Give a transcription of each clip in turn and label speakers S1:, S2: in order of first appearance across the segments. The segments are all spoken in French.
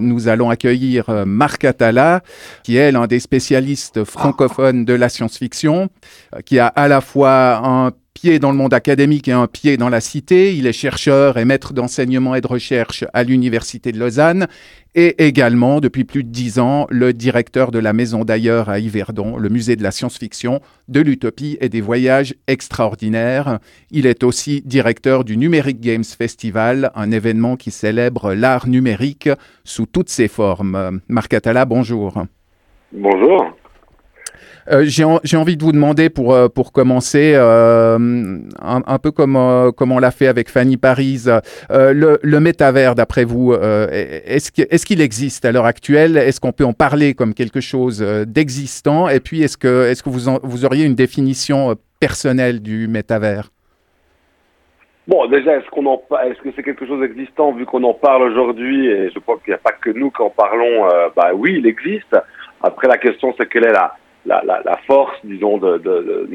S1: Nous allons accueillir euh, Marc Atala, qui est l'un des spécialistes francophones de la science-fiction, euh, qui a à la fois un pied dans le monde académique et un pied dans la cité. Il est chercheur et maître d'enseignement et de recherche à l'Université de Lausanne et également, depuis plus de dix ans, le directeur de la Maison d'ailleurs à Yverdon, le musée de la science-fiction, de l'utopie et des voyages extraordinaires. Il est aussi directeur du Numeric Games Festival, un événement qui célèbre l'art numérique sous toutes ses formes. Marc Atala, bonjour.
S2: Bonjour.
S1: Euh, j'ai envie de vous demander pour, euh, pour commencer, euh, un, peu comme, comme on l'a fait avec Fanny Paris, le, métavers, d'après vous, est-ce qu'il est qu'il existe à l'heure actuelle? Est-ce qu'on peut en parler comme quelque chose d'existant? Et puis, est-ce que, est -ce que vous, vous auriez une définition personnelle du métavers?
S2: Bon, déjà, est-ce qu'on en est-ce que c'est quelque chose d'existant vu qu'on en parle aujourd'hui? Et je crois qu'il n'y a pas que nous qui en parlons. bah oui, il existe. Après, la question, c'est quelle est la la, force, disons, de, de,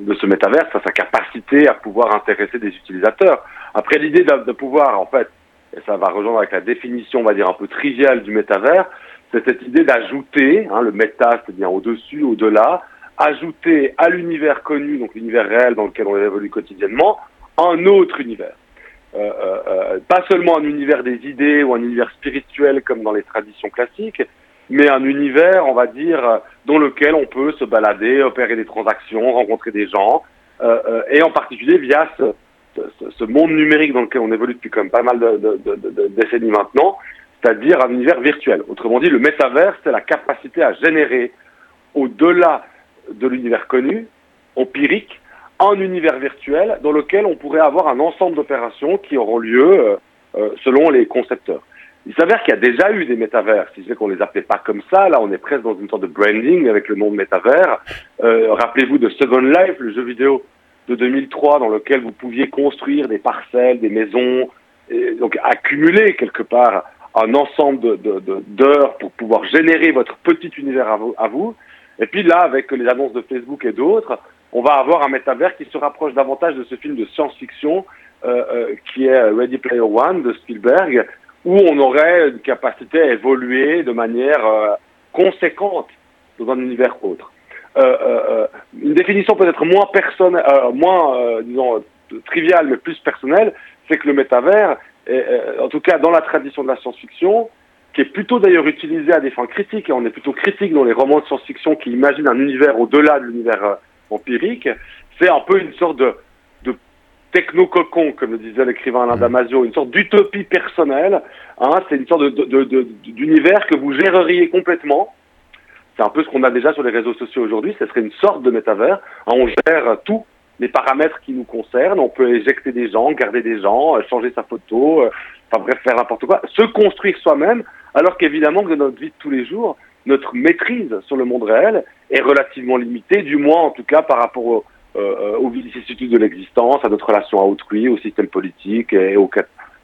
S2: de, ce métaverse, sa capacité à pouvoir intéresser des utilisateurs. Après, l'idée de, de, pouvoir, en fait, et ça va rejoindre avec la définition, on va dire, un peu triviale du métavers, c'est cette idée d'ajouter, hein, le méta, c'est-à-dire au-dessus, au-delà, ajouter à l'univers connu, donc l'univers réel dans lequel on évolue quotidiennement, un autre univers. Euh, euh, euh, pas seulement un univers des idées ou un univers spirituel comme dans les traditions classiques, mais un univers, on va dire, dans lequel on peut se balader, opérer des transactions, rencontrer des gens, euh, euh, et en particulier via ce, monde numérique dans lequel on évolue depuis quand même pas mal de, décennies maintenant, c'est-à-dire un univers virtuel. Autrement dit, le métavers, c'est la capacité à générer, au-delà de l'univers connu, empirique, un univers virtuel dans lequel on pourrait avoir un ensemble d'opérations qui auront lieu euh selon les concepteurs. Il s'avère qu'il y a déjà eu des métavers, si je sais qu'on les appelait pas comme ça, là on est presque dans une sorte de branding avec le nom de métavers. Euh, Rappelez-vous de Second Life, le jeu vidéo de 2003 dans lequel vous pouviez construire des parcelles, des maisons, et donc accumuler quelque part un ensemble d'heures pour pouvoir générer votre petit univers à vous, à vous. Et puis là, avec les annonces de Facebook et d'autres, on va avoir un métavers qui se rapproche davantage de ce film de science-fiction euh, euh, qui est Ready Player One de Spielberg, où on aurait une capacité à évoluer de manière euh, conséquente dans un univers autre. Euh, euh, euh une définition peut-être moins personnelle, moins disons triviale, mais plus personnelle, c'est que le métavers, est, en tout cas dans la tradition de la science-fiction, qui est plutôt d'ailleurs utilisé à des fins critiques, et on est plutôt critique dans les romans de science-fiction qui imaginent un univers au-delà de l'univers empirique, c'est un peu une sorte de techno-cocon, comme le disait l'écrivain Alain mmh. Damasio, une sorte d'utopie personnelle. Hein, c'est une sorte d'univers que vous géreriez complètement. C'est un peu ce qu'on a déjà sur les réseaux sociaux aujourd'hui. Ce serait une sorte de métavers. Hein, on gère tous les paramètres qui nous concernent. On peut éjecter des gens, garder des gens, euh, changer sa photo, euh, enfin bref, faire n'importe quoi. Se construire soi-même, alors qu'évidemment que dans notre vie de tous les jours, notre maîtrise sur le monde réel est relativement limitée, du moins en tout cas par rapport au, euh, aux vicissitudes de l'existence, à notre relation à autrui, au système politique et aux,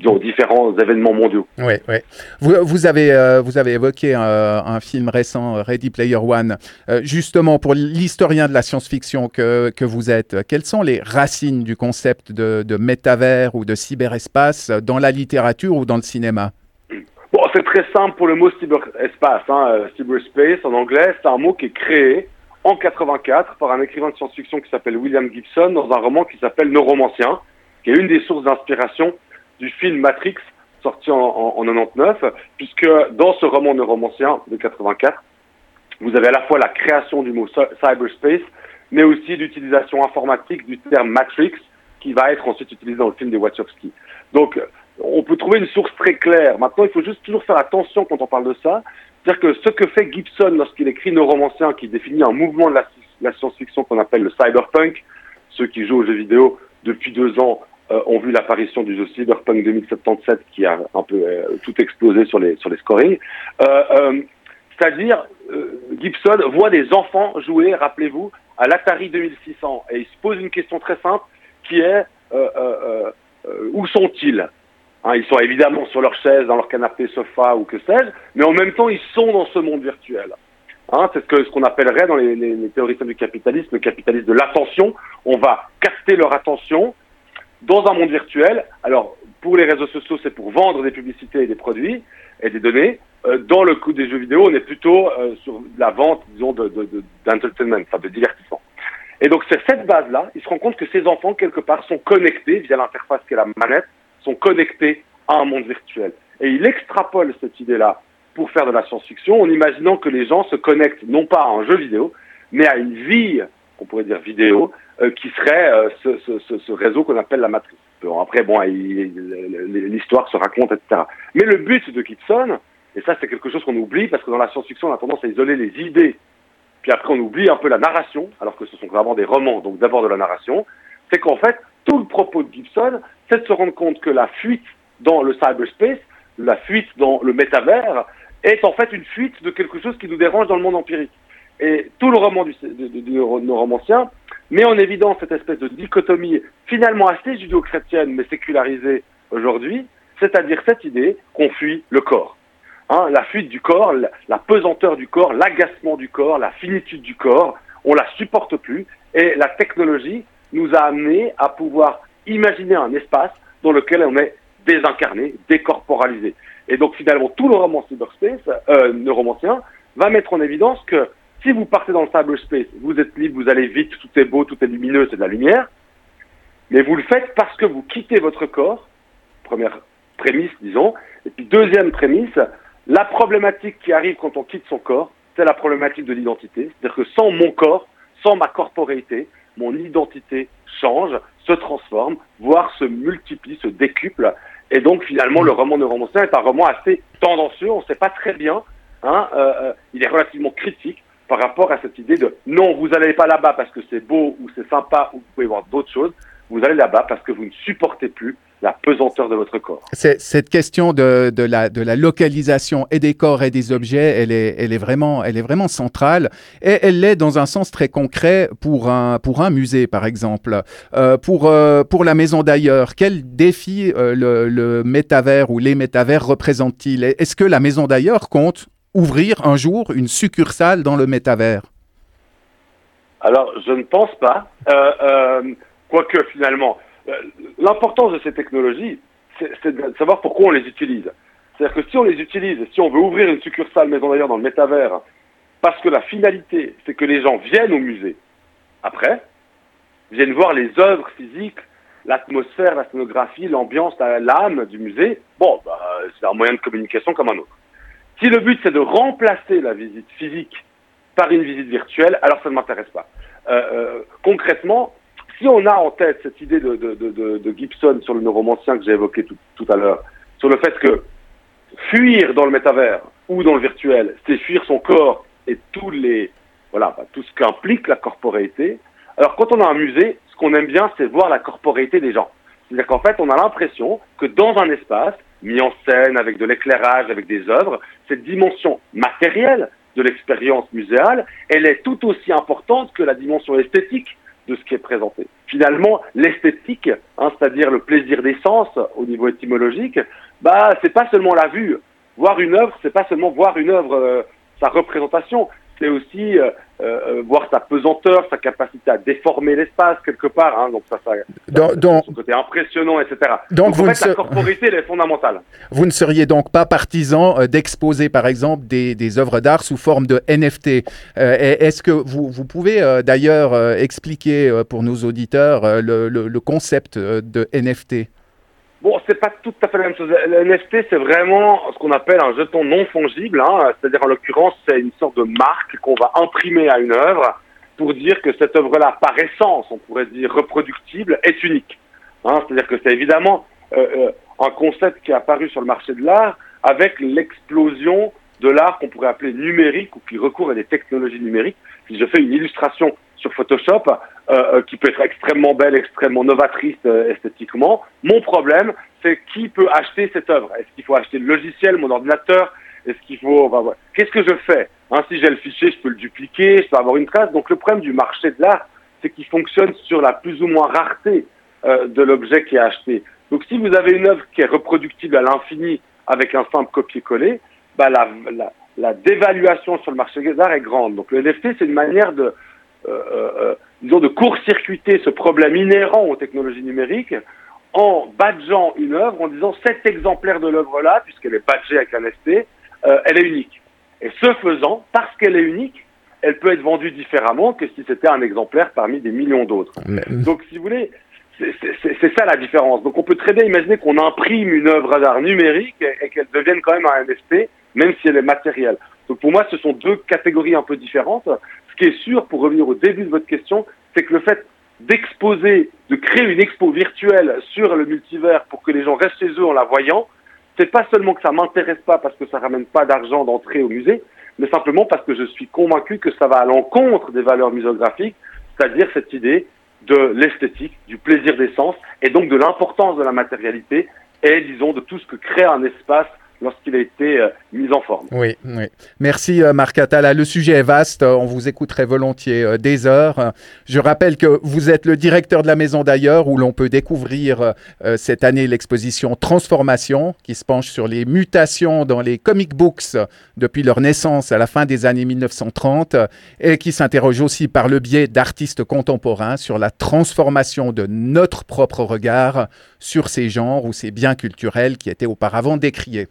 S2: aux différents événements mondiaux.
S1: Oui, oui. Vous, vous avez, euh, vous avez évoqué euh, un film récent, Ready Player One. Euh, justement, pour l'historien de la science-fiction que, que, vous êtes, quelles sont les racines du concept de, de métavers ou de cyberespace dans la littérature ou dans le cinéma?
S2: Bon, c'est très simple pour le mot cyberespace. Hein, cyberspace en anglais, c'est un mot qui est créé en 84 par un écrivain de science-fiction qui s'appelle William Gibson dans un roman qui s'appelle Neuromancien, qui est une des sources d'inspiration du film Matrix sorti en, en, en, 99, puisque dans ce roman Neuromancien de 84, vous avez à la fois la création du mot cyberspace, mais aussi l'utilisation informatique du terme Matrix, qui va être ensuite utilisé dans le film des Wachowski. Donc, on peut trouver une source très claire. Maintenant, il faut juste toujours faire attention quand on parle de ça, c'est-à-dire que ce que fait Gibson lorsqu'il écrit Neuromancien, qui définit un mouvement de la, science-fiction qu'on appelle le cyberpunk, ceux qui jouent aux jeux vidéo depuis deux ans euh, ont vu l'apparition du jeu Cyberpunk 2077 qui a un peu euh, tout explosé sur les sur les scorings. Euh, c'est-à-dire, Gibson voit des enfants jouer, rappelez-vous, à l'Atari 2600 et il se pose une question très simple qui est où sont-ils? Hein, ils sont évidemment sur leur chaise, dans leur canapé, sofa ou que sais-je, mais en même temps, ils sont dans ce monde virtuel. Hein, c'est ce que ce qu'on appellerait dans les, les, théoriciens du capitalisme le capitalisme de l'attention. On va capter leur attention dans un monde virtuel. Alors, pour les réseaux sociaux, c'est pour vendre des publicités et des produits et des données. Euh, dans le coup des jeux vidéo, on est plutôt euh, sur la vente, disons, d'entertainment, de, enfin de divertissement. Et donc, c'est cette base-là, il se rend compte que ces enfants, quelque part, sont connectés via l'interface qui est la manette, sont connectés à un monde virtuel. Et il extrapole cette idée-là pour faire de la science-fiction en imaginant que les gens se connectent non pas à un jeu vidéo, mais à une vie, on pourrait dire vidéo, euh, qui serait euh, ce, réseau qu'on appelle la matrice. Après, bon, l'histoire se raconte, etc. Mais le but de Gibson, et ça c'est quelque chose qu'on oublie parce que dans la science-fiction on a tendance à isoler les idées, puis après on oublie un peu la narration, alors que ce sont vraiment des romans, donc d'abord de la narration, c'est qu'en fait tout le propos de Gibson, c'est de se rendre compte que la fuite dans le cyberspace, la fuite dans le métavers, est en fait une fuite de quelque chose qui nous dérange dans le monde empirique. Et tout le roman du, du, romancien met en évidence cette espèce de dichotomie finalement assez judéo-chrétienne mais sécularisée aujourd'hui, c'est-à-dire cette idée qu'on fuit le corps. Hein, la fuite du corps, la, pesanteur du corps, l'agacement du corps, la finitude du corps, on la supporte plus et la technologie nous a amené à pouvoir imaginer un espace dans lequel on est désincarné, décorporalisé. Et donc finalement, tout le roman cyberspace, euh, le romancien, va mettre en évidence que si vous partez dans le cyberspace, vous êtes libre, vous allez vite, tout est beau, tout est lumineux, c'est de la lumière, mais vous le faites parce que vous quittez votre corps, première prémisse, disons, et puis deuxième prémisse, la problématique qui arrive quand on quitte son corps, c'est la problématique de l'identité, c'est-à-dire que sans mon corps, sans ma corporéité, mon identité change, se transforme, voire se multiplie, se décuple, et donc finalement, le roman de romancien est un roman assez tendancieux. On ne sait pas très bien. Hein, euh, euh, il est relativement critique par rapport à cette idée de non, vous n'allez pas là-bas parce que c'est beau ou c'est sympa ou vous pouvez voir d'autres choses. Vous allez là-bas parce que vous ne supportez plus la pesanteur de votre corps.
S1: Cette question de, de, la, de la localisation et des corps et des objets, elle est, elle est, vraiment, elle est vraiment centrale et elle l'est dans un sens très concret pour un, pour un musée, par exemple. Euh, pour, euh, pour la maison d'ailleurs, quel défi euh, le, le métavers ou les métavers représentent-ils? Est-ce que la maison d'ailleurs compte ouvrir un jour une succursale dans le métavers?
S2: Alors, je ne pense pas. quoique, finalement, l'importance de ces technologies, c'est de savoir pourquoi on les utilise. C'est-à-dire que si on les utilise, si on veut ouvrir une succursale maison d'ailleurs dans le métavers, parce que la finalité, c'est que les gens viennent au musée après, viennent voir les œuvres physiques, l'atmosphère, la scénographie, l'ambiance, l'âme du musée, bon, bah, c'est un moyen de communication comme un autre. Si le but c'est de remplacer la visite physique par une visite virtuelle, alors ça ne m'intéresse pas. Euh, euh, concrètement, si on a en tête cette idée de, Gibson sur le neuromancien que j'ai évoqué tout, à l'heure, sur le fait que fuir dans le métavers ou dans le virtuel, c'est fuir son corps et voilà, bah, tout ce qu'implique la corporéité. Alors quand on a un musée, ce qu'on aime bien, c'est voir la corporéité des gens. C'est-à-dire qu'en fait, on a l'impression que dans un espace, mis en scène avec de l'éclairage, avec des œuvres, cette dimension matérielle de l'expérience muséale, elle est tout aussi importante que la dimension esthétique de ce qui est présenté. Finalement, l'esthétique, hein, c'est-à-dire le plaisir des sens au niveau étymologique, bah c'est pas seulement la vue. Voir une œuvre, c'est pas seulement voir une œuvre, euh, sa représentation, c'est aussi euh, euh, voir sa pesanteur, sa capacité à déformer l'espace quelque part. Hein, donc ça, ça,
S1: donc,
S2: son côté impressionnant, etc.
S1: Donc,
S2: en fait, la corporité, elle est fondamentale.
S1: Vous ne seriez donc pas partisan euh, d'exposer, par exemple, des, des œuvres d'art sous forme de NFT. Est-ce que vous, vous pouvez d'ailleurs expliquer pour nos auditeurs le, le, le concept de NFT
S2: Bon, c'est pas tout à fait la même chose. Le NFT, c'est vraiment ce qu'on appelle un jeton non fongible. Hein. C'est-à-dire, en l'occurrence, c'est une sorte de marque qu'on va imprimer à une œuvre pour dire que cette œuvre-là, par essence, on pourrait dire reproductible, est unique. Hein. C'est-à-dire que c'est évidemment euh, euh, un concept qui est apparu sur le marché de l'art avec l'explosion de l'art qu'on pourrait appeler numérique ou qui recourt à des technologies numériques. Si je fais une illustration sur Photoshop, euh, euh, qui peut être extrêmement belle, extrêmement novatrice euh, esthétiquement. Mon problème, c'est qui peut acheter cette œuvre? Est-ce qu'il faut acheter le logiciel, mon ordinateur? Est-ce qu'il faut... Qu'est-ce que je fais? Hein, Si j'ai le fichier, je peux le dupliquer, je peux avoir une trace. Donc le problème du marché de l'art, c'est qu'il fonctionne sur la plus ou moins rareté de l'objet qui est acheté. Donc si vous avez une œuvre qui est reproductible à l'infini avec un simple copier-coller, bah, la, la, la dévaluation sur le marché des arts est grande. Donc le NFT, c'est une manière de, euh, euh, disons, de court-circuiter ce problème inhérent aux technologies numériques en badgeant une œuvre, en disant cet exemplaire de l'œuvre-là, puisqu'elle est badgée avec un NFT, euh, elle est unique. Et ce faisant, parce qu'elle est unique, elle peut être vendue différemment que si c'était un exemplaire parmi des millions d'autres. Donc, si vous voulez, c'est ça la différence. Donc, on peut très bien imaginer qu'on imprime une œuvre d'art numérique et, qu'elle devienne quand même un NFT, même si elle est matérielle. Donc, pour moi, ce sont deux catégories un peu différentes. Ce qui est sûr, pour revenir au début de votre question, c'est que le fait d'exposer, de créer une expo virtuelle sur le multivers pour que les gens restent chez eux en la voyant, c'est pas seulement que ça m'intéresse pas parce que ça ramène pas d'argent d'entrée au musée, mais simplement parce que je suis convaincu que ça va à l'encontre des valeurs muséographiques, c'est-à-dire cette idée de l'esthétique, du plaisir des sens, et donc de l'importance de la matérialité, et disons de tout ce que crée un espace lorsqu'il a été euh, mis en forme.
S1: Oui, oui. Merci euh, Marc Atala. Le sujet est vaste, on vous écouterait volontiers euh, des heures. Je rappelle que vous êtes le directeur de la Maison d'ailleurs, où l'on peut découvrir cette année l'exposition Transformation, qui se penche sur les mutations dans les comic books depuis leur naissance à la fin des années 1930, et qui s'interroge aussi par le biais d'artistes contemporains sur la transformation de notre propre regard sur ces genres ou ces biens culturels qui étaient auparavant décriés.